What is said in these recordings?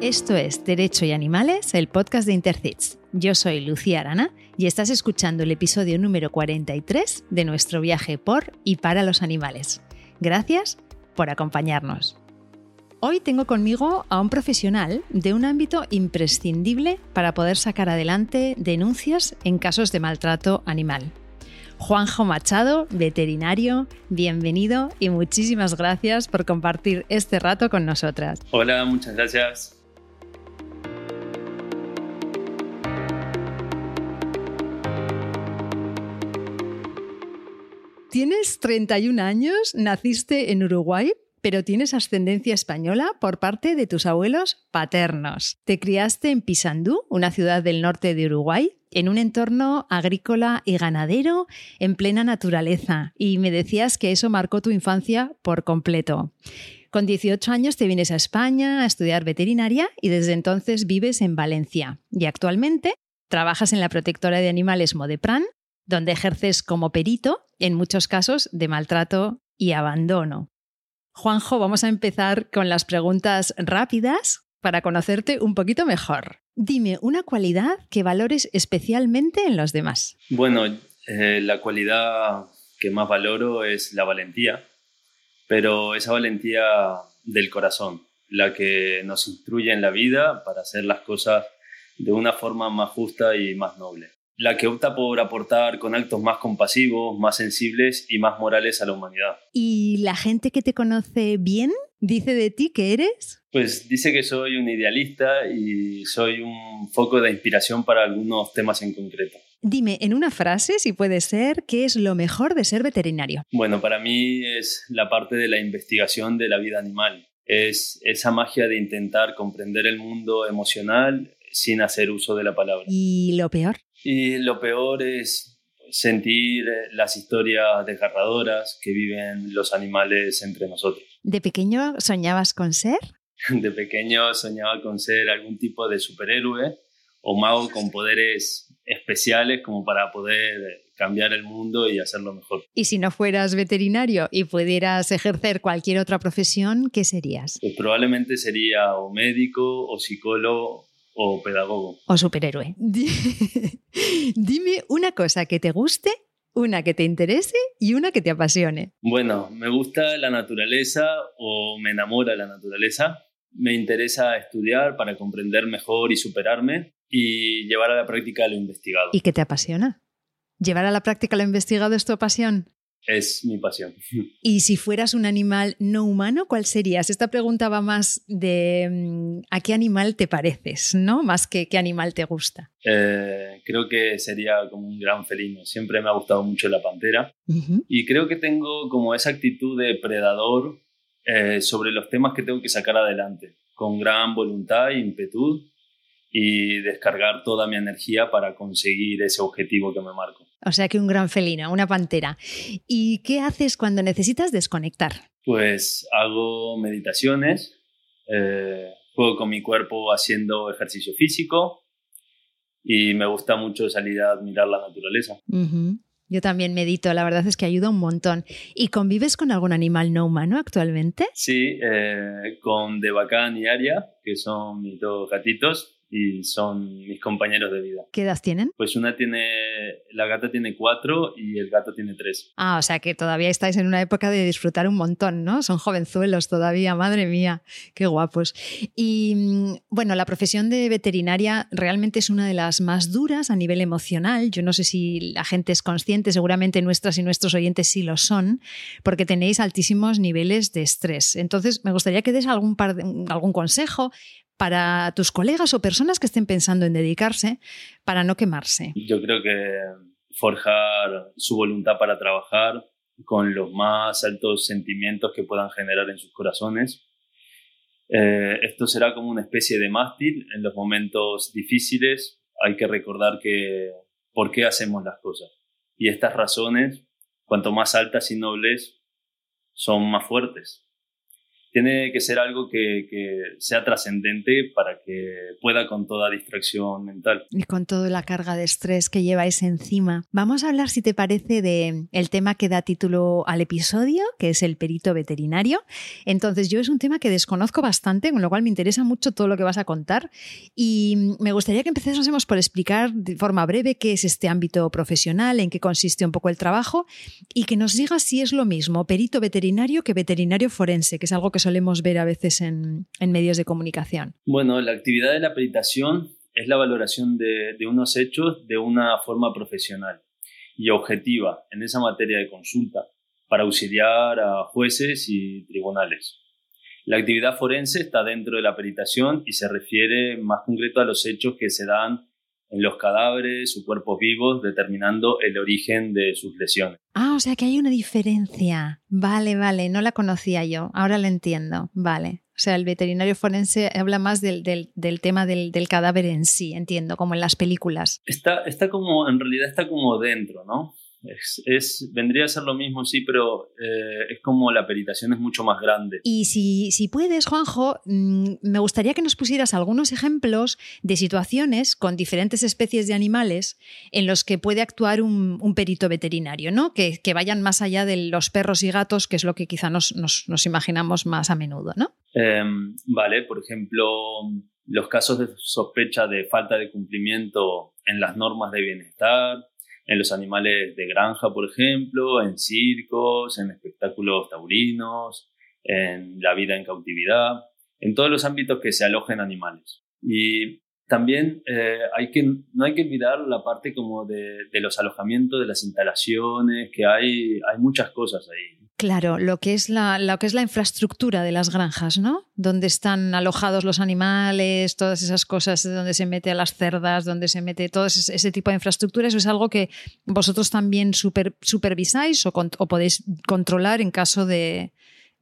Esto es Derecho y Animales, el podcast de Intercits. Yo soy Lucía Arana y estás escuchando el episodio número 43 de nuestro viaje por y para los animales. Gracias por acompañarnos. Hoy tengo conmigo a un profesional de un ámbito imprescindible para poder sacar adelante denuncias en casos de maltrato animal. Juanjo Machado, veterinario, bienvenido y muchísimas gracias por compartir este rato con nosotras. Hola, muchas gracias. Tienes 31 años, naciste en Uruguay, pero tienes ascendencia española por parte de tus abuelos paternos. Te criaste en Pisandú, una ciudad del norte de Uruguay, en un entorno agrícola y ganadero en plena naturaleza, y me decías que eso marcó tu infancia por completo. Con 18 años te vienes a España a estudiar veterinaria y desde entonces vives en Valencia. Y actualmente trabajas en la protectora de animales Modepran, donde ejerces como perito en muchos casos de maltrato y abandono. Juanjo, vamos a empezar con las preguntas rápidas para conocerte un poquito mejor. Dime una cualidad que valores especialmente en los demás. Bueno, eh, la cualidad que más valoro es la valentía, pero esa valentía del corazón, la que nos instruye en la vida para hacer las cosas de una forma más justa y más noble la que opta por aportar con actos más compasivos, más sensibles y más morales a la humanidad. ¿Y la gente que te conoce bien dice de ti que eres? Pues dice que soy un idealista y soy un foco de inspiración para algunos temas en concreto. Dime en una frase, si puede ser, ¿qué es lo mejor de ser veterinario? Bueno, para mí es la parte de la investigación de la vida animal. Es esa magia de intentar comprender el mundo emocional sin hacer uso de la palabra. ¿Y lo peor? Y lo peor es sentir eh, las historias desgarradoras que viven los animales entre nosotros. ¿De pequeño soñabas con ser? De pequeño soñaba con ser algún tipo de superhéroe o mago con poderes especiales como para poder cambiar el mundo y hacerlo mejor. Y si no fueras veterinario y pudieras ejercer cualquier otra profesión, ¿qué serías? Pues probablemente sería o médico o psicólogo o pedagogo. O superhéroe. Dime una cosa que te guste, una que te interese y una que te apasione. Bueno, me gusta la naturaleza o me enamora la naturaleza. Me interesa estudiar para comprender mejor y superarme y llevar a la práctica lo investigado. ¿Y qué te apasiona? ¿Llevar a la práctica lo investigado es tu pasión? Es mi pasión. Y si fueras un animal no humano, ¿cuál serías? Esta pregunta va más de mm, a qué animal te pareces, ¿no? Más que qué animal te gusta. Eh, creo que sería como un gran felino. Siempre me ha gustado mucho la pantera. Y creo que tengo como esa actitud de predador eh, sobre los temas que tengo que sacar adelante, con gran voluntad e impetud y descargar toda mi energía para conseguir ese objetivo que me marco. O sea que un gran felino, una pantera. ¿Y qué haces cuando necesitas desconectar? Pues hago meditaciones, eh, juego con mi cuerpo haciendo ejercicio físico y me gusta mucho salir a admirar la naturaleza. Yo también medito, la verdad es que ayuda un montón. ¿Y convives con algún animal no humano actualmente? Sí, eh, con Debacán y Aria, que son mis dos gatitos, y son mis compañeros de vida. ¿Qué edad tienen? Pues una tiene, la gata tiene cuatro y el gato tiene tres. Ah, o sea que todavía estáis en una época de disfrutar un montón, ¿no? Son jovenzuelos todavía, madre mía, qué guapos. Y mm, bueno, la profesión de veterinaria realmente es una de las más duras a nivel emocional. Yo no sé si la gente es consciente, seguramente nuestras y nuestros oyentes sí lo son, porque tenéis altísimos niveles de estrés. Entonces, me gustaría que des algún, par algún consejo para tus colegas o personas que estén pensando en dedicarse para no quemarse? Yo creo que forjar su voluntad para trabajar con los más altos sentimientos que puedan generar en sus corazones. Eh, esto será como una especie de mástil en los momentos difíciles. Hay que recordar que por qué hacemos las cosas. Y estas razones, cuanto más altas y nobles, son más fuertes. Tiene que ser algo que, sea trascendente para que pueda con toda distracción mental. Y con toda la carga de estrés que lleváis encima. Vamos a hablar, si te parece, de el tema que da título al episodio, que es el perito veterinario. Entonces, yo es un tema que desconozco bastante, con lo cual me interesa mucho todo lo que vas a contar. Y me gustaría que empezásemos por explicar de forma breve qué es este ámbito profesional, en qué consiste un poco el trabajo y que nos digas si es lo mismo perito veterinario que veterinario forense, que es algo que solemos ver a veces en, medios de comunicación? Bueno, la actividad de la peritación es la valoración de, unos hechos de una forma profesional y objetiva en esa materia de consulta para auxiliar a jueces y tribunales. La actividad forense está dentro de la peritación y se refiere más concreto a los hechos que se dan en los cadáveres o cuerpos vivos, determinando el origen de sus lesiones. Ah, o sea que hay una diferencia. Vale, vale, no la conocía yo, ahora la entiendo. Vale. O sea, el veterinario forense habla más del, tema del, del, cadáver en sí, entiendo, como en las películas. Está, está como, en realidad está como dentro, ¿no? Es, vendría a ser lo mismo, sí, pero eh, es como la peritación es mucho más grande. Y si, si puedes, Juanjo, mm, me gustaría que nos pusieras algunos ejemplos de situaciones con diferentes especies de animales en los que puede actuar un, perito veterinario, ¿no? Que, vayan más allá de los perros y gatos, que es lo que quizá nos, nos, imaginamos más a menudo, ¿no? Em, vale, por ejemplo, los casos de sospecha de falta de cumplimiento en las normas de bienestar en los animales de granja, por ejemplo, en circos, en espectáculos taurinos, en la vida en cautividad, en todos los ámbitos que se alojen animales. También eh, hay que, no hay que olvidar la parte como de, los alojamientos, de las instalaciones, que hay, hay muchas cosas ahí. Claro, lo que, es la, lo que es la infraestructura de las granjas, ¿no? Donde están alojados los animales, todas esas cosas, donde se mete a las cerdas, donde se mete todo ese, tipo de infraestructura, eso es algo que vosotros también supervisáis o, podéis controlar en caso de,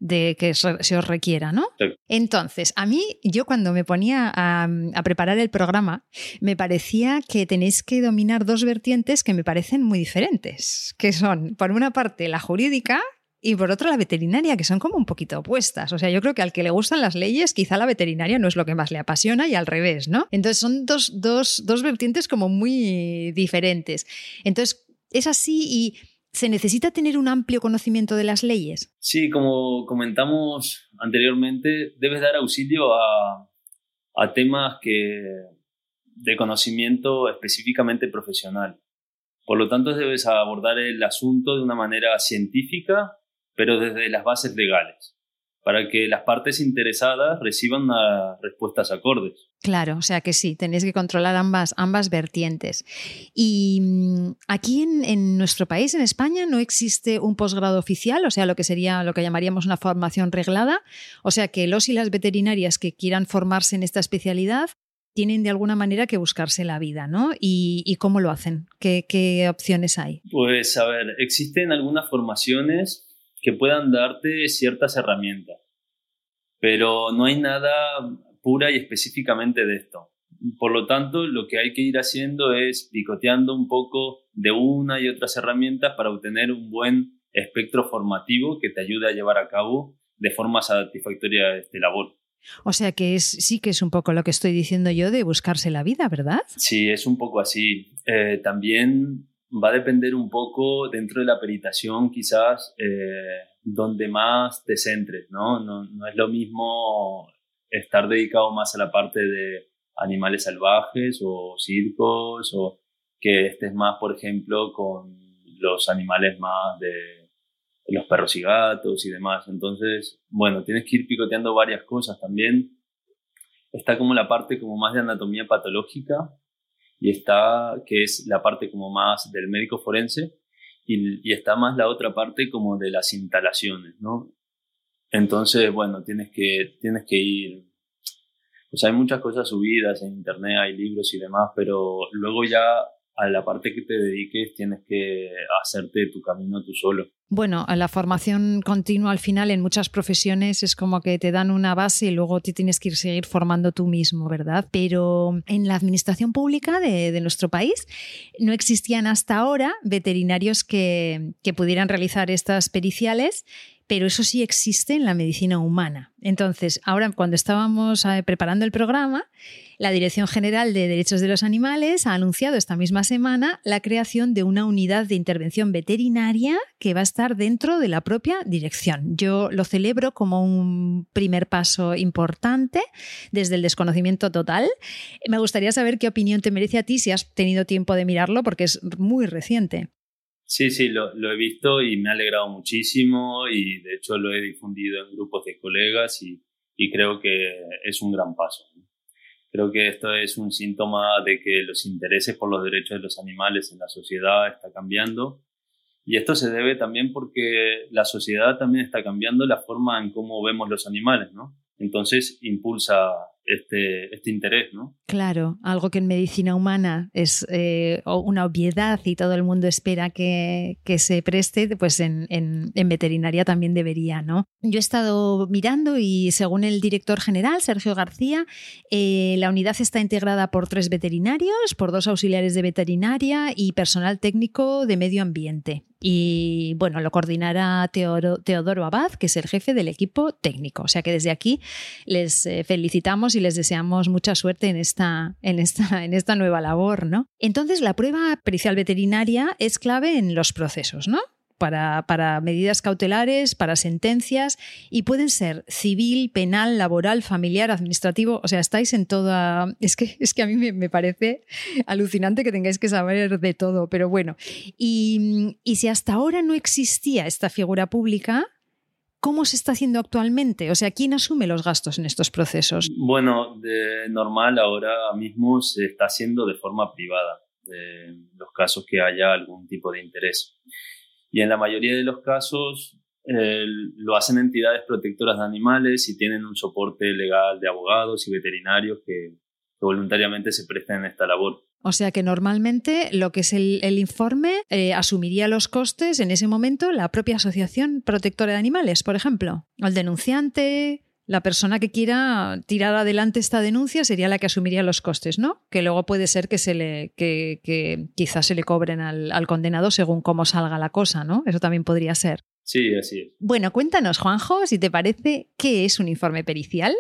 que se os requiera, ¿no? Entonces, a mí, yo cuando me ponía a, a, preparar el programa, me parecía que tenéis que dominar dos vertientes que me parecen muy diferentes, que son, por una parte, la jurídica y por otra la veterinaria, que son como un poquito opuestas. O sea, yo creo que al que le gustan las leyes, quizá la veterinaria no es lo que más le apasiona y al revés, ¿no? Entonces son dos, dos, dos vertientes como muy diferentes. Entonces, es así y ¿Se necesita tener un amplio conocimiento de las leyes? Sí, como comentamos anteriormente, debes dar auxilio a, temas que, de conocimiento específicamente profesional. Por lo tanto, debes abordar el asunto de una manera científica pero desde las bases legales, para que las partes interesadas reciban respuestas acordes. Claro, o sea que sí, tenéis que controlar ambas, ambas vertientes. Y mm, aquí en, en, nuestro país, en España, no existe un posgrado oficial, o sea, lo que sería lo que llamaríamos una formación reglada. O sea que los y las veterinarias que quieran formarse en esta especialidad tienen de alguna manera que buscarse la vida, ¿no? ¿Y, cómo lo hacen? ¿Qué, ¿Qué opciones hay? Pues a ver, existen algunas formaciones que puedan darte ciertas herramientas. Pero no hay nada pura y específicamente de esto. Por lo tanto, lo que hay que ir haciendo es picoteando un poco de una y otras herramientas para obtener un buen espectro formativo que te ayude a llevar a cabo de forma satisfactoria este labor. O sea que es, sí que es un poco lo que estoy diciendo yo de buscarse la vida, ¿verdad? Sí, es un poco así. Eh, también va a depender un poco dentro de la peritación quizás eh, donde más te centres, ¿no? ¿no? ¿no? es lo mismo estar dedicado más a la parte de animales salvajes o circos o que estés más, por ejemplo, con los animales más de los perros y gatos y demás. Entonces, bueno, tienes que ir picoteando varias cosas también. Está como la parte como más de anatomía patológica, y está, que es la parte como más del médico forense, y, y, está más la otra parte como de las instalaciones, ¿no? Entonces, bueno, tienes que, tienes que ir, pues hay muchas cosas subidas en internet, hay libros y demás, pero luego ya a la parte que te dediques tienes que hacerte tu camino tú solo. Bueno, la formación continua al final en muchas profesiones es como que te dan una base y luego te tienes que ir seguir formando tú mismo, ¿verdad? Pero en la administración pública de, nuestro país no existían hasta ahora veterinarios que pudieran realizar estas periciales pero eso sí existe en la medicina humana. Entonces, ahora cuando estábamos eh, preparando el programa, la Dirección General de Derechos de los Animales ha anunciado esta misma semana la creación de una unidad de intervención veterinaria que va a estar dentro de la propia dirección. Yo lo celebro como un primer paso importante desde el desconocimiento total. Me gustaría saber qué opinión te merece a ti si has tenido tiempo de mirarlo porque es muy reciente. Sí, sí, lo, he visto y me ha alegrado muchísimo y de hecho lo he difundido en grupos de colegas y, creo que es un gran paso. Creo que esto es un síntoma de que los intereses por los derechos de los animales en la sociedad está cambiando y esto se debe también porque la sociedad también está cambiando la forma en cómo vemos los animales, ¿no? Entonces impulsa este, este interés, ¿no? Claro, algo que en medicina humana es eh, una obviedad y todo el mundo espera que, se preste, pues en, veterinaria también debería, ¿no? Yo he estado mirando y según el director general, Sergio García, eh, la unidad está integrada por tres veterinarios, por dos auxiliares de veterinaria y personal técnico de medio ambiente. Y bueno, lo coordinará Teodoro, Abad, que es el jefe del equipo técnico. O sea que desde aquí les eh, felicitamos y les deseamos mucha suerte en esta, en esta, en esta nueva labor, ¿no? Entonces, la prueba pericial veterinaria es clave en los procesos, ¿no? Para, para, medidas cautelares, para sentencias, y pueden ser civil, penal, laboral, familiar, administrativo. O sea, estáis en toda. Es que, es que a mí me, me parece alucinante que tengáis que saber de todo, pero bueno. Y, y si hasta ahora no existía esta figura pública, ¿Cómo se está haciendo actualmente? O sea, ¿quién asume los gastos en estos procesos? Bueno, de normal ahora mismo se está haciendo de forma privada, en los casos que haya algún tipo de interés. Y en la mayoría de los casos lo hacen entidades protectoras de animales y tienen un soporte legal de abogados y veterinarios que, voluntariamente se prestan en esta labor. O sea que normalmente lo que es el, informe eh, asumiría los costes en ese momento la propia asociación protectora de animales, por ejemplo. O el denunciante, la persona que quiera tirar adelante esta denuncia sería la que asumiría los costes, ¿no? Que luego puede ser que se le, que, quizás se le cobren al, al, condenado según cómo salga la cosa, ¿no? Eso también podría ser. Sí, así es. Bueno, cuéntanos, Juanjo, si te parece, ¿qué es un informe pericial?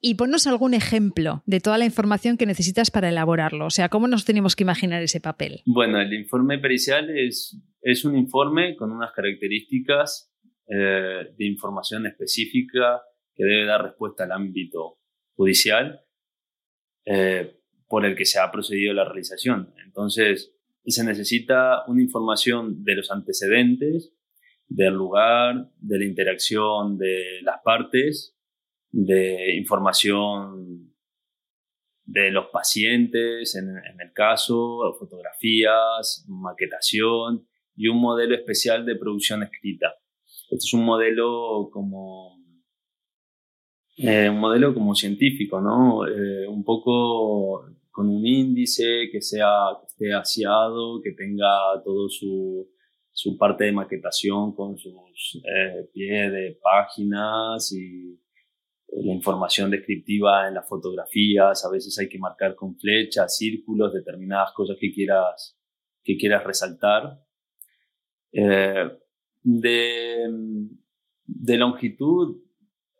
y ponnos algún ejemplo de toda la información que necesitas para elaborarlo. O sea, ¿cómo nos tenemos que imaginar ese papel? Bueno, el informe pericial es, es un informe con unas características eh, de información específica que debe dar respuesta al ámbito judicial eh, por el que se ha procedido la realización. Entonces, se necesita una información de los antecedentes, del lugar, de la interacción de las partes de información de los pacientes en, el caso, fotografías, maquetación y un modelo especial de producción escrita. Este es un modelo como eh, un modelo como científico, ¿no? Eh, un poco con un índice que sea que esté aseado, que tenga todo su, su parte de maquetación con sus eh, pies de páginas y la información descriptiva en las fotografías, a veces hay que marcar con flechas, círculos, determinadas cosas que quieras, que quieras resaltar. Eh, de, de, longitud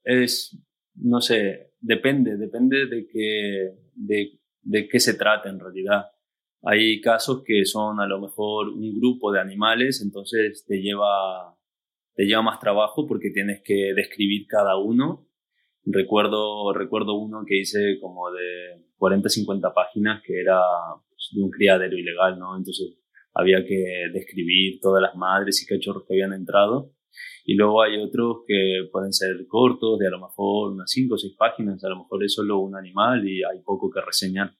es, no sé, depende, depende de qué, de, de qué se trata en realidad. Hay casos que son a lo mejor un grupo de animales, entonces te lleva, te lleva más trabajo porque tienes que describir cada uno Recuerdo, recuerdo uno que hice como de 40, 50 páginas que era pues, de un criadero ilegal, ¿no? Entonces había que describir todas las madres y cachorros que habían entrado. Y luego hay otros que pueden ser cortos, de a lo mejor unas 5 o 6 páginas, a lo mejor es solo un animal y hay poco que reseñar.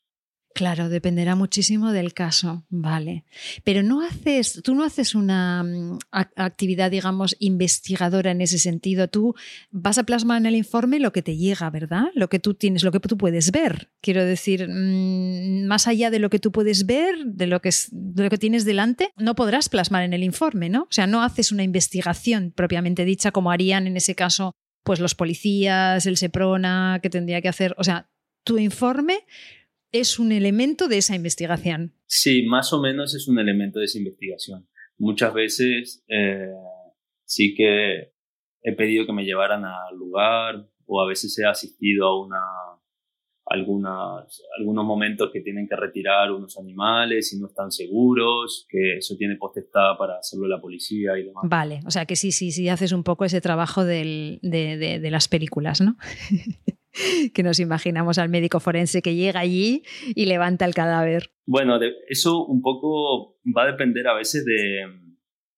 Claro, dependerá muchísimo del caso, vale. Pero no haces, tú no haces una mm, actividad, digamos, investigadora en ese sentido. Tú vas a plasmar en el informe lo que te llega, ¿verdad? Lo que tú tienes, lo que tú puedes ver. Quiero decir, mm, más allá de lo que tú puedes ver, de lo que, es, de lo que tienes delante, no podrás plasmar en el informe, ¿no? O sea, no haces una investigación propiamente dicha como harían en ese caso, pues los policías, el SEPRONA, que tendría que hacer. O sea, tu informe es un elemento de esa investigación. Sí, más o menos es un elemento de esa investigación. Muchas veces eh, sí que he pedido que me llevaran al lugar o a veces he asistido a una algunas, algunos momentos que tienen que retirar unos animales y no están seguros, que eso tiene potestad para hacerlo la policía y demás. Vale, o sea que sí, sí, sí, haces un poco ese trabajo del, de, de, de las películas, ¿no? que nos imaginamos al médico forense que llega allí y levanta el cadáver. Bueno, eso un poco va a depender a veces de,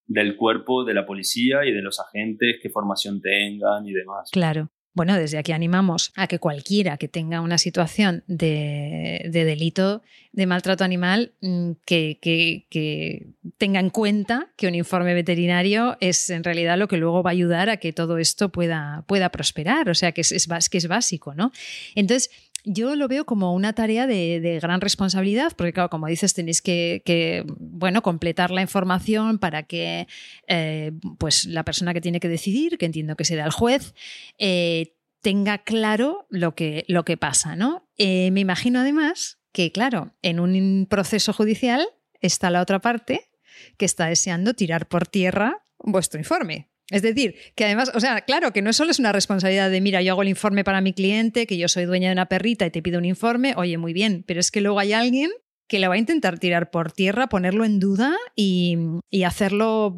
del cuerpo de la policía y de los agentes, qué formación tengan y demás. Claro. Bueno, desde aquí animamos a que cualquiera que tenga una situación de, de delito de maltrato animal, mm, que, que, tenga en cuenta que un informe veterinario es en realidad lo que luego va a ayudar a que todo esto pueda, pueda prosperar, o sea, que es, es, que es básico, ¿no? Entonces, yo lo veo como una tarea de, gran responsabilidad, porque claro, como dices, tenéis que, que bueno, completar la información para que eh, pues la persona que tiene que decidir, que entiendo que será el juez, eh, tenga claro lo que, lo que pasa, ¿no? Eh, me imagino además que, claro, en un proceso judicial está la otra parte que está deseando tirar por tierra vuestro informe. Es decir, que además, o sea, claro, que no solo es una responsabilidad de, mira, yo hago el informe para mi cliente, que yo soy dueña de una perrita y te pido un informe, oye, muy bien, pero es que luego hay alguien que le va a intentar tirar por tierra, ponerlo en duda y, y hacerlo,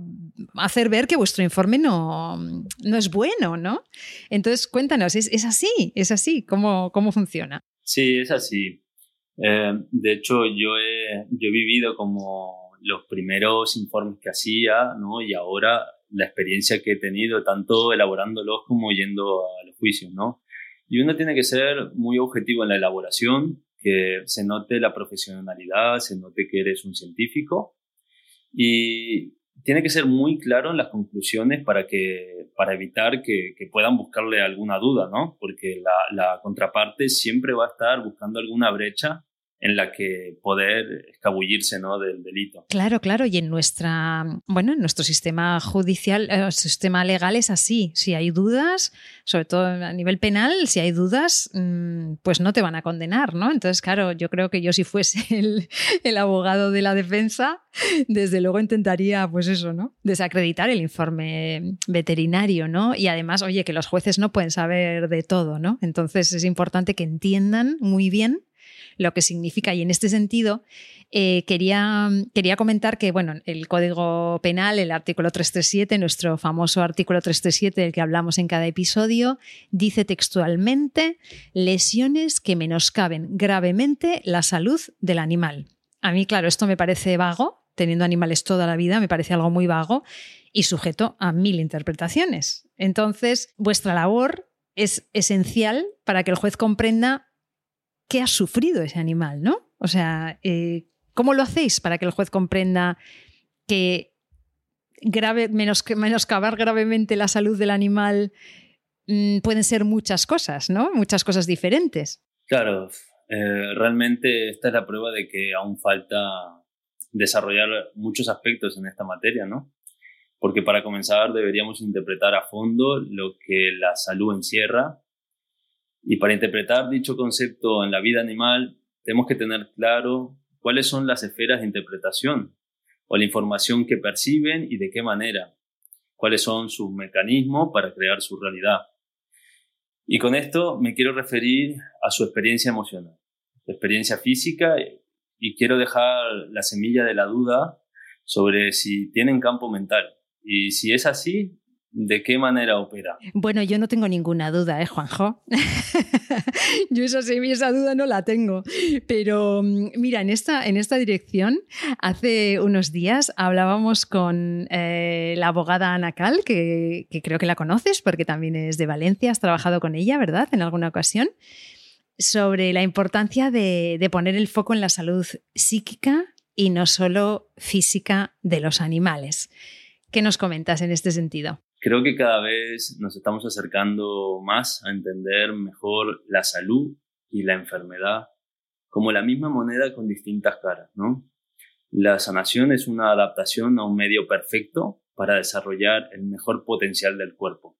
hacer ver que vuestro informe no, no, es bueno, ¿no? Entonces, cuéntanos, ¿es, es así? ¿Es así? ¿Cómo, ¿Cómo funciona? Sí, es así. Eh, de hecho, yo he, yo he vivido como los primeros informes que hacía, ¿no? Y ahora la experiencia que he tenido, tanto elaborándolos como yendo a los juicios, ¿no? Y uno tiene que ser muy objetivo en la elaboración, que se note la profesionalidad, se note que eres un científico y tiene que ser muy claro en las conclusiones para, que, para evitar que, que puedan buscarle alguna duda, ¿no? Porque la, la contraparte siempre va a estar buscando alguna brecha en la que poder escabullirse ¿no? del delito. Claro, claro, y en nuestra, bueno, en nuestro sistema judicial, eh, sistema legal es así. Si hay dudas, sobre todo a nivel penal, si hay dudas, mmm, pues no te van a condenar, ¿no? Entonces, claro, yo creo que yo si fuese el, el, abogado de la defensa, desde luego intentaría, pues eso, ¿no? Desacreditar el informe veterinario, ¿no? Y además, oye, que los jueces no pueden saber de todo, ¿no? Entonces es importante que entiendan muy bien lo que significa. Y en este sentido, eh, quería, quería comentar que, bueno, el Código Penal, el artículo 337, nuestro famoso artículo 337 del que hablamos en cada episodio, dice textualmente lesiones que menoscaben gravemente la salud del animal. A mí, claro, esto me parece vago, teniendo animales toda la vida, me parece algo muy vago y sujeto a mil interpretaciones. Entonces, vuestra labor es esencial para que el juez comprenda qué ha sufrido ese animal, ¿no? O sea, eh, ¿cómo lo hacéis para que el juez comprenda que grave, menos, menoscabar gravemente la salud del animal mmm, pueden ser muchas cosas, ¿no? Muchas cosas diferentes. Claro, eh, realmente esta es la prueba de que aún falta desarrollar muchos aspectos en esta materia, ¿no? Porque para comenzar deberíamos interpretar a fondo lo que la salud encierra y para interpretar dicho concepto en la vida animal, tenemos que tener claro cuáles son las esferas de interpretación o la información que perciben y de qué manera, cuáles son sus mecanismos para crear su realidad. Y con esto me quiero referir a su experiencia emocional, su experiencia física y quiero dejar la semilla de la duda sobre si tienen campo mental. Y si es así, ¿De qué manera opera? Bueno, yo no tengo ninguna duda, ¿eh, Juanjo? yo esa, esa duda no la tengo. Pero mm, mira, en esta, en esta dirección, hace unos días hablábamos con eh, la abogada Ana Cal, que, que creo que la conoces porque también es de Valencia, has trabajado con ella, ¿verdad? En alguna ocasión sobre la importancia de, de, poner el foco en la salud psíquica y no solo física de los animales. ¿Qué nos comentas en este sentido? Creo que cada vez nos estamos acercando más a entender mejor la salud y la enfermedad como la misma moneda con distintas caras, ¿no? La sanación es una adaptación a un medio perfecto para desarrollar el mejor potencial del cuerpo.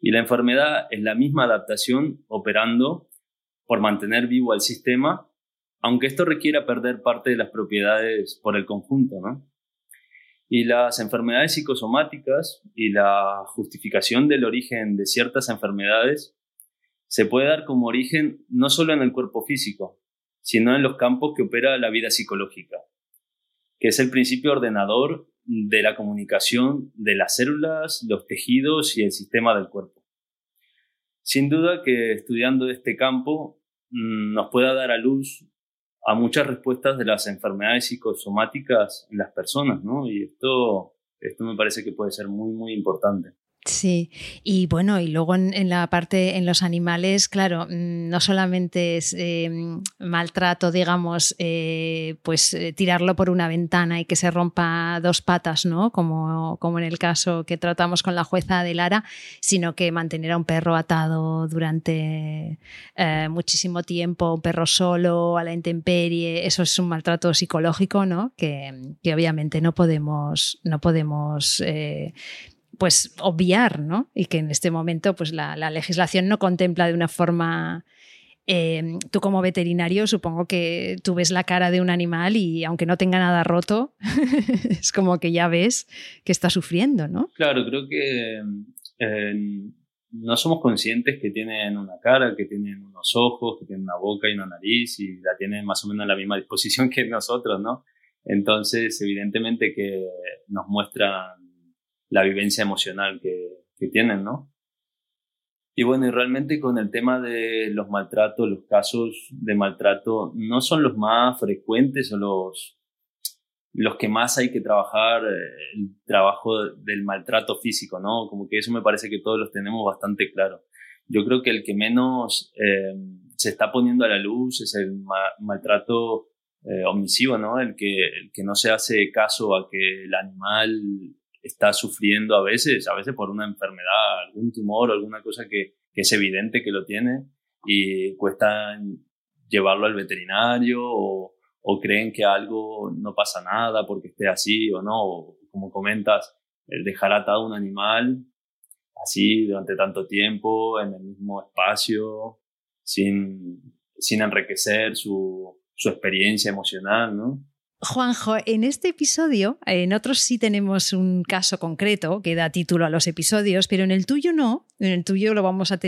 Y la enfermedad es la misma adaptación operando por mantener vivo al sistema, aunque esto requiera perder parte de las propiedades por el conjunto, ¿no? Y las enfermedades psicosomáticas y la justificación del origen de ciertas enfermedades se puede dar como origen no solo en el cuerpo físico, sino en los campos que opera la vida psicológica, que es el principio ordenador de la comunicación de las células, los tejidos y el sistema del cuerpo. Sin duda que estudiando este campo mm, nos pueda dar a luz a muchas respuestas de las enfermedades psicosomáticas en las personas, ¿no? Y esto, esto me parece que puede ser muy, muy importante. Sí, y bueno, y luego en, la parte, en los animales, claro, mm, no solamente es em, maltrato, digamos, eh, pues eh, tirarlo por una ventana y que se rompa dos patas, ¿no? Como, como en el caso que tratamos con la jueza de Lara, sino que mantener a un perro atado durante eh, muchísimo tiempo, un perro solo, a la intemperie, eso es un maltrato psicológico, ¿no? Que, que obviamente no podemos, no podemos pues obviar, ¿no? Y que en este momento pues la, legislación no contempla de una forma... Em, tú como veterinario supongo que tú ves la cara de un animal y aunque no tenga nada roto, es como que ya ves que está sufriendo, ¿no? Claro, creo que em, no somos conscientes que tienen una cara, que tienen unos ojos, que tienen una boca y una nariz y la tienen más o menos en la misma disposición que nosotros, ¿no? Entonces, evidentemente que nos muestran la vivencia emocional que, tienen, ¿no? Y bueno, y realmente con el tema de los maltratos, los casos de maltrato no son los más frecuentes o los, los que más hay que trabajar, eh, el trabajo del maltrato físico, ¿no? Como que eso me parece que todos los tenemos bastante claro. Yo creo que el que menos eh, se está poniendo a la luz es el maltrato eh, omisivo, ¿no? El que, el que no se hace caso a que el animal está sufriendo a veces, a veces por una enfermedad, algún tumor, alguna cosa que, es evidente que lo tiene y cuesta llevarlo al veterinario o, creen que algo no pasa nada porque esté así o no, como comentas, el dejar atado un animal así durante tanto tiempo en el mismo espacio sin, sin enriquecer su, su experiencia emocional, ¿no? Juanjo, en este episodio, en otros sí tenemos un caso concreto que da título a los episodios, pero en el tuyo no. En el tuyo lo vamos a,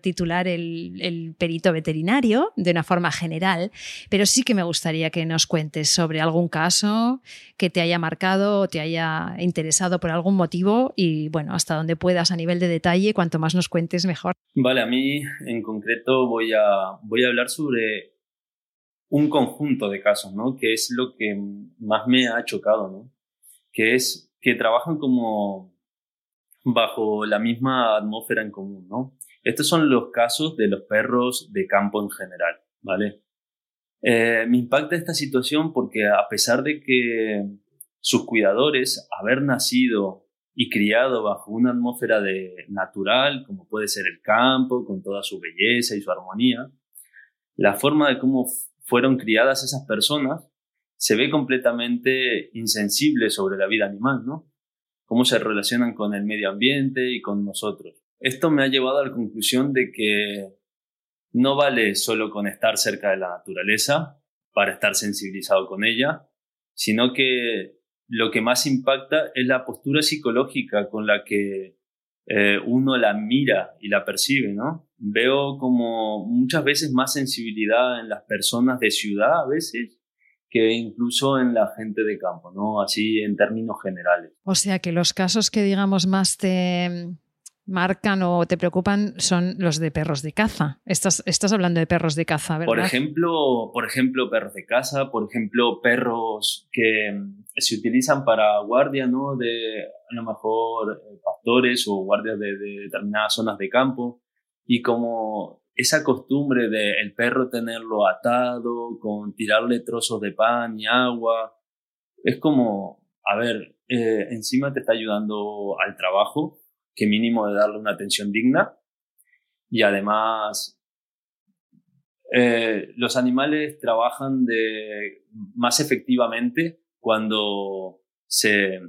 titular el, perito veterinario de una forma general, pero sí que me gustaría que nos cuentes sobre algún caso que te haya marcado o te haya interesado por algún motivo y, bueno, hasta donde puedas a nivel de detalle, cuanto más nos cuentes, mejor. Vale, a mí en concreto voy a, voy a hablar sobre un conjunto de casos, ¿no? Que es lo que más me ha chocado, ¿no? Que es que trabajan como bajo la misma atmósfera en común, ¿no? Estos son los casos de los perros de campo en general, ¿vale? Eh, me impacta esta situación porque a pesar de que sus cuidadores, haber nacido y criado bajo una atmósfera de natural, como puede ser el campo, con toda su belleza y su armonía, la forma de cómo fueron criadas esas personas, se ve completamente insensible sobre la vida animal, ¿no? Cómo se relacionan con el medio ambiente y con nosotros. Esto me ha llevado a la conclusión de que no vale solo con estar cerca de la naturaleza para estar sensibilizado con ella, sino que lo que más impacta es la postura psicológica con la que eh, uno la mira y la percibe, ¿no? Veo como muchas veces más sensibilidad en las personas de ciudad a veces que incluso en la gente de campo, ¿no? Así en términos generales. O sea que los casos que digamos más te marcan o te preocupan son los de perros de caza. Estás, estás hablando de perros de caza, ¿verdad? Por ejemplo, por ejemplo, perros de caza, por ejemplo, perros que mm, se utilizan para guardia, ¿no? De a lo mejor eh, pastores o guardias de, determinadas zonas de campo. Y como esa costumbre de el perro tenerlo atado, con tirarle trozos de pan y agua, es como, a ver, eh, encima te está ayudando al trabajo, que mínimo de darle una atención digna. Y además, eh, los animales trabajan más efectivamente cuando se,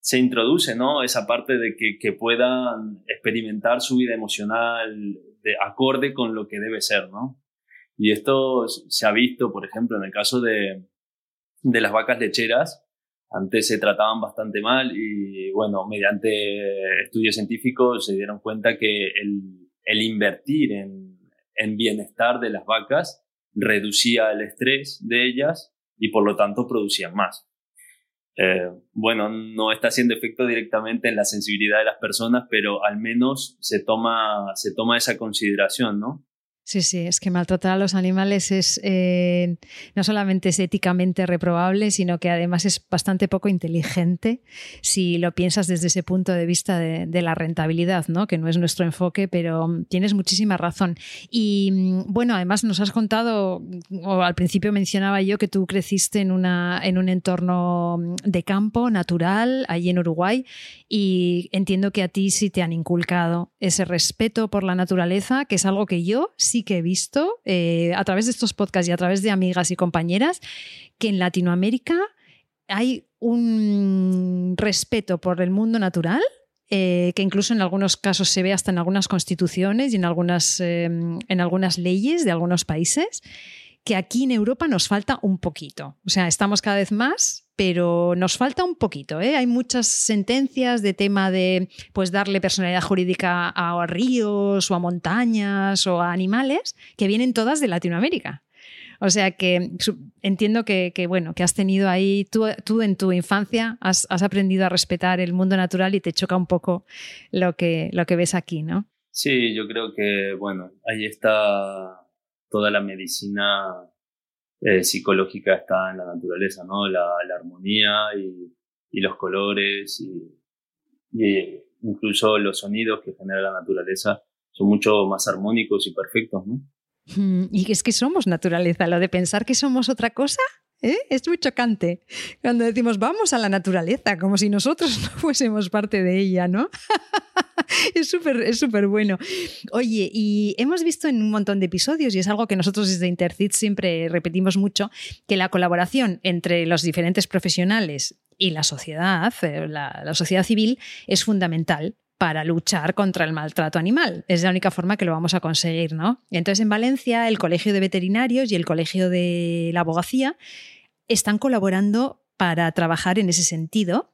se introduce ¿no? esa parte de que, que, puedan experimentar su vida emocional de acorde con lo que debe ser. ¿no? Y esto se ha visto, por ejemplo, en el caso de, de las vacas lecheras, Antes se trataban bastante mal y bueno, mediante estudios científicos se dieron cuenta que el, invertir en, en bienestar de las vacas reducía el estrés de ellas y por lo tanto producían más. Eh, bueno, no está haciendo efecto directamente en la sensibilidad de las personas, pero al menos se toma, se toma esa consideración, ¿no? Sí, sí, es que maltratar a los animales es eh, no solamente es éticamente reprobable, sino que además es bastante poco inteligente si lo piensas desde ese punto de vista de, la rentabilidad, ¿no? que no es nuestro enfoque, pero mm, tienes muchísima razón. Y mm, bueno, además nos has contado, o al principio mencionaba yo que tú creciste en, una, en un entorno mm, de campo natural, allí en Uruguay, y entiendo que a ti sí te han inculcado ese respeto por la naturaleza, que es algo que yo sí que he visto eh, a través de estos podcasts y a través de amigas y compañeras que en Latinoamérica hay un respeto por el mundo natural eh, que incluso en algunos casos se ve hasta en algunas constituciones y en algunas, eh, en algunas leyes de algunos países, que aquí en Europa nos falta un poquito. O sea, estamos cada vez más, pero nos falta un poquito. ¿eh? Hay muchas sentencias de tema de pues, darle personalidad jurídica a ríos o a montañas o a animales que vienen todas de Latinoamérica. O sea que entiendo que, bueno, que has tenido ahí, tú, tú en tu infancia has, has, aprendido a respetar el mundo natural y te choca un poco lo que, lo que ves aquí, ¿no? Sí, yo creo que, bueno, ahí está toda la medicina eh, psicológica está en la naturaleza, ¿no? La, armonía y, los colores y, incluso los sonidos que genera la naturaleza son mucho más armónicos y perfectos, ¿no? Mm, y es que somos naturaleza, lo de pensar que somos otra cosa ¿Eh? Es muy chocante cuando decimos vamos a la naturaleza, como si nosotros no fuésemos parte de ella, ¿no? es súper es súper bueno. Oye, y hemos visto en un montón de episodios, y es algo que nosotros desde Intercit siempre repetimos mucho, que la colaboración entre los diferentes profesionales y la sociedad, eh, la, la sociedad civil, es fundamental para luchar contra el maltrato animal. Es la única forma que lo vamos a conseguir, ¿no? Entonces, en Valencia, el Colegio de Veterinarios y el Colegio de la Abogacía están colaborando para trabajar en ese sentido.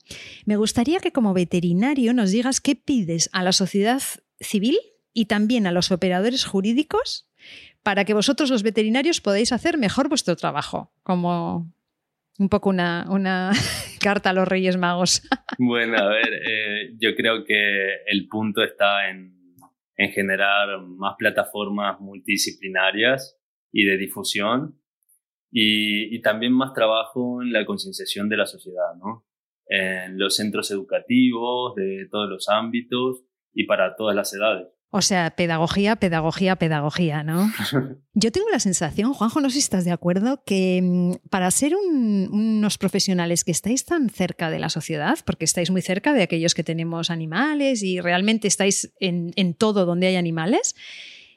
Me gustaría que como veterinario nos digas qué pides a la sociedad civil y también a los operadores jurídicos para que vosotros los veterinarios podáis hacer mejor vuestro trabajo, como un poco una, carta a los Reyes Magos. Bueno, a ver, eh, yo creo que el punto está en, en generar más plataformas multidisciplinarias y de difusión y, y también más trabajo en la concienciación de la sociedad, ¿no? En los centros educativos de todos los ámbitos y para todas las edades. O sea, pedagogía, pedagogía, pedagogía, ¿no? Yo tengo la sensación, Juanjo, no sé si estás de acuerdo, que mm, para ser unos profesionales que estáis tan cerca de la sociedad, porque estáis muy cerca de aquellos que tenemos animales y realmente estáis en, todo donde hay animales,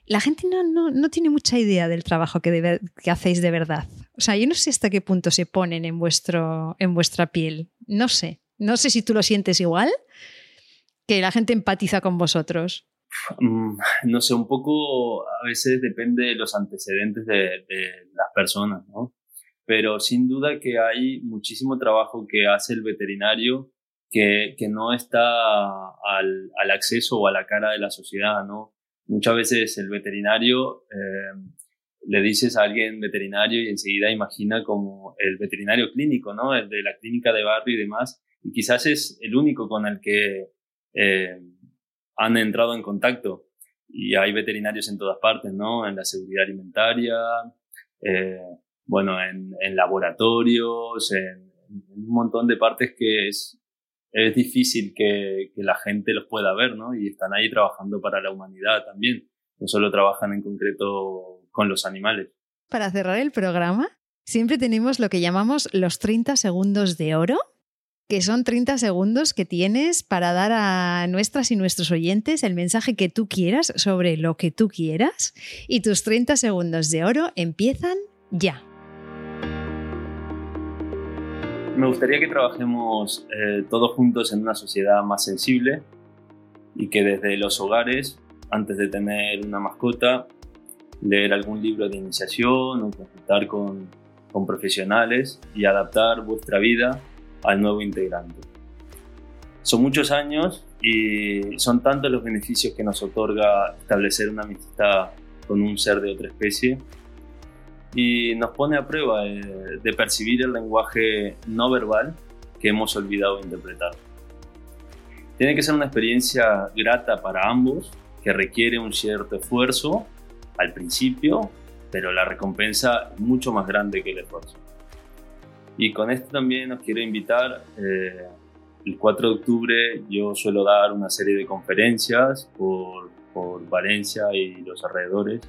la gente no, tiene mucha idea del trabajo que, que, hacéis de verdad. O sea, yo no sé hasta qué punto se ponen en, vuestro, en vuestra piel. No sé. No sé si tú lo sientes igual, que la gente empatiza con vosotros. Mm, no sé, un poco a veces depende de los antecedentes de, las personas, ¿no? Pero sin duda que hay muchísimo trabajo que hace el veterinario que, que no está al, al, acceso o a la cara de la sociedad, ¿no? Muchas veces el veterinario eh, le dices a alguien veterinario y enseguida imagina como el veterinario clínico, ¿no? El de la clínica de barrio y demás. Y quizás es el único con el que eh, han entrado en contacto y hay veterinarios en todas partes, ¿no? En la seguridad alimentaria, eh, bueno, en, laboratorios, en, un montón de partes que es, es difícil que, que, la gente los pueda ver, ¿no? Y están ahí trabajando para la humanidad también. No solo trabajan en concreto con los animales. Para cerrar el programa, siempre tenemos lo que llamamos los 30 segundos de oro que son 30 segundos que tienes para dar a nuestras y nuestros oyentes el mensaje que tú quieras sobre lo que tú quieras. Y tus 30 segundos de oro empiezan ya. Me gustaría que trabajemos eh, todos juntos en una sociedad más sensible y que desde los hogares, antes de tener una mascota, leer algún libro de iniciación o consultar con, con profesionales y adaptar vuestra vida al nuevo integrante. Son muchos años y son tantos los beneficios que nos otorga establecer una amistad con un ser de otra especie y nos pone a prueba de, de percibir el lenguaje no verbal que hemos olvidado interpretar. Tiene que ser una experiencia grata para ambos, que requiere un cierto esfuerzo al principio, pero la recompensa es mucho más grande que el esfuerzo. Y con esto también os quiero invitar, eh, el 4 de octubre yo suelo dar una serie de conferencias por, por Valencia y los alrededores,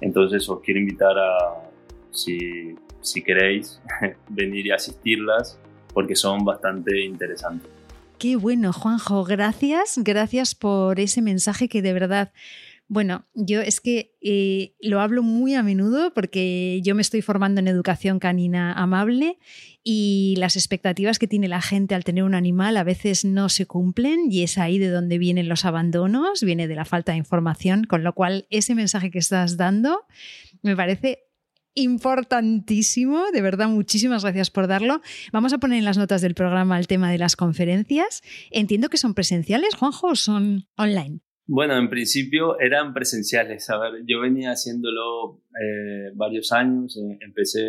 entonces os quiero invitar a, si, si queréis, venir y asistirlas, porque son bastante interesantes. Qué bueno, Juanjo, gracias, gracias por ese mensaje que de verdad bueno, yo es que eh, lo hablo muy a menudo porque yo me estoy formando en educación canina amable y las expectativas que tiene la gente al tener un animal a veces no se cumplen y es ahí de donde vienen los abandonos, viene de la falta de información, con lo cual ese mensaje que estás dando me parece importantísimo, de verdad, muchísimas gracias por darlo. Vamos a poner en las notas del programa el tema de las conferencias. Entiendo que son presenciales, Juanjo, o son online. Bueno, en principio eran presenciales. A ver, yo venía haciéndolo eh, varios años. Eh, empecé,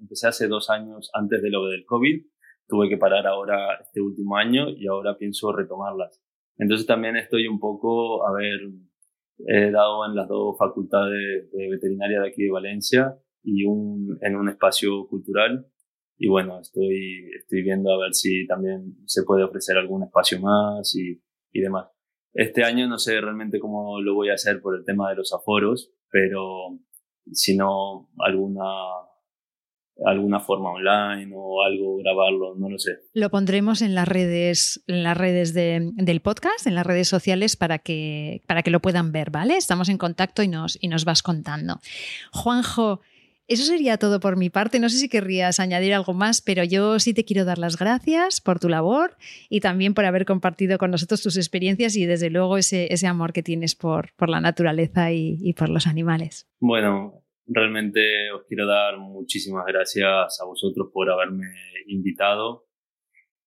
empecé hace dos años antes de lo del COVID. Tuve que parar ahora este último año y ahora pienso retomarlas. Entonces también estoy un poco, a ver, he dado en las dos facultades de veterinaria de aquí de Valencia y un, en un espacio cultural. Y bueno, estoy, estoy viendo a ver si también se puede ofrecer algún espacio más y, y demás. Este año no sé realmente cómo lo voy a hacer por el tema de los aforos, pero si no, alguna, alguna forma online o algo, grabarlo, no lo sé. Lo pondremos en las redes, en las redes de, del podcast, en las redes sociales para que, para que lo puedan ver, ¿vale? Estamos en contacto y nos, y nos vas contando. Juanjo, eso sería todo por mi parte. No sé si querrías añadir algo más, pero yo sí te quiero dar las gracias por tu labor y también por haber compartido con nosotros tus experiencias y desde luego ese, ese amor que tienes por, por la naturaleza y, por los animales. Bueno, realmente os quiero dar muchísimas gracias a vosotros por haberme invitado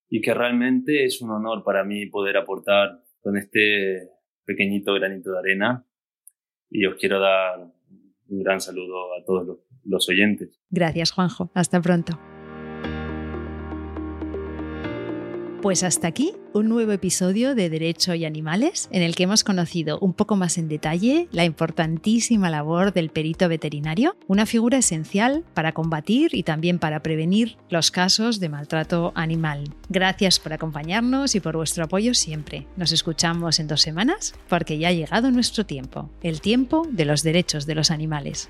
y que realmente es un honor para mí poder aportar con este pequeñito granito de arena y os quiero dar un gran saludo a todos los los oyentes. Gracias, Juanjo. Hasta pronto. Pues hasta aquí un nuevo episodio de Derecho y Animales en el que hemos conocido un poco más en detalle la importantísima labor del perito veterinario, una figura esencial para combatir y también para prevenir los casos de maltrato animal. Gracias por acompañarnos y por vuestro apoyo siempre. Nos escuchamos en dos semanas porque ya ha llegado nuestro tiempo, el tiempo de los derechos de los animales.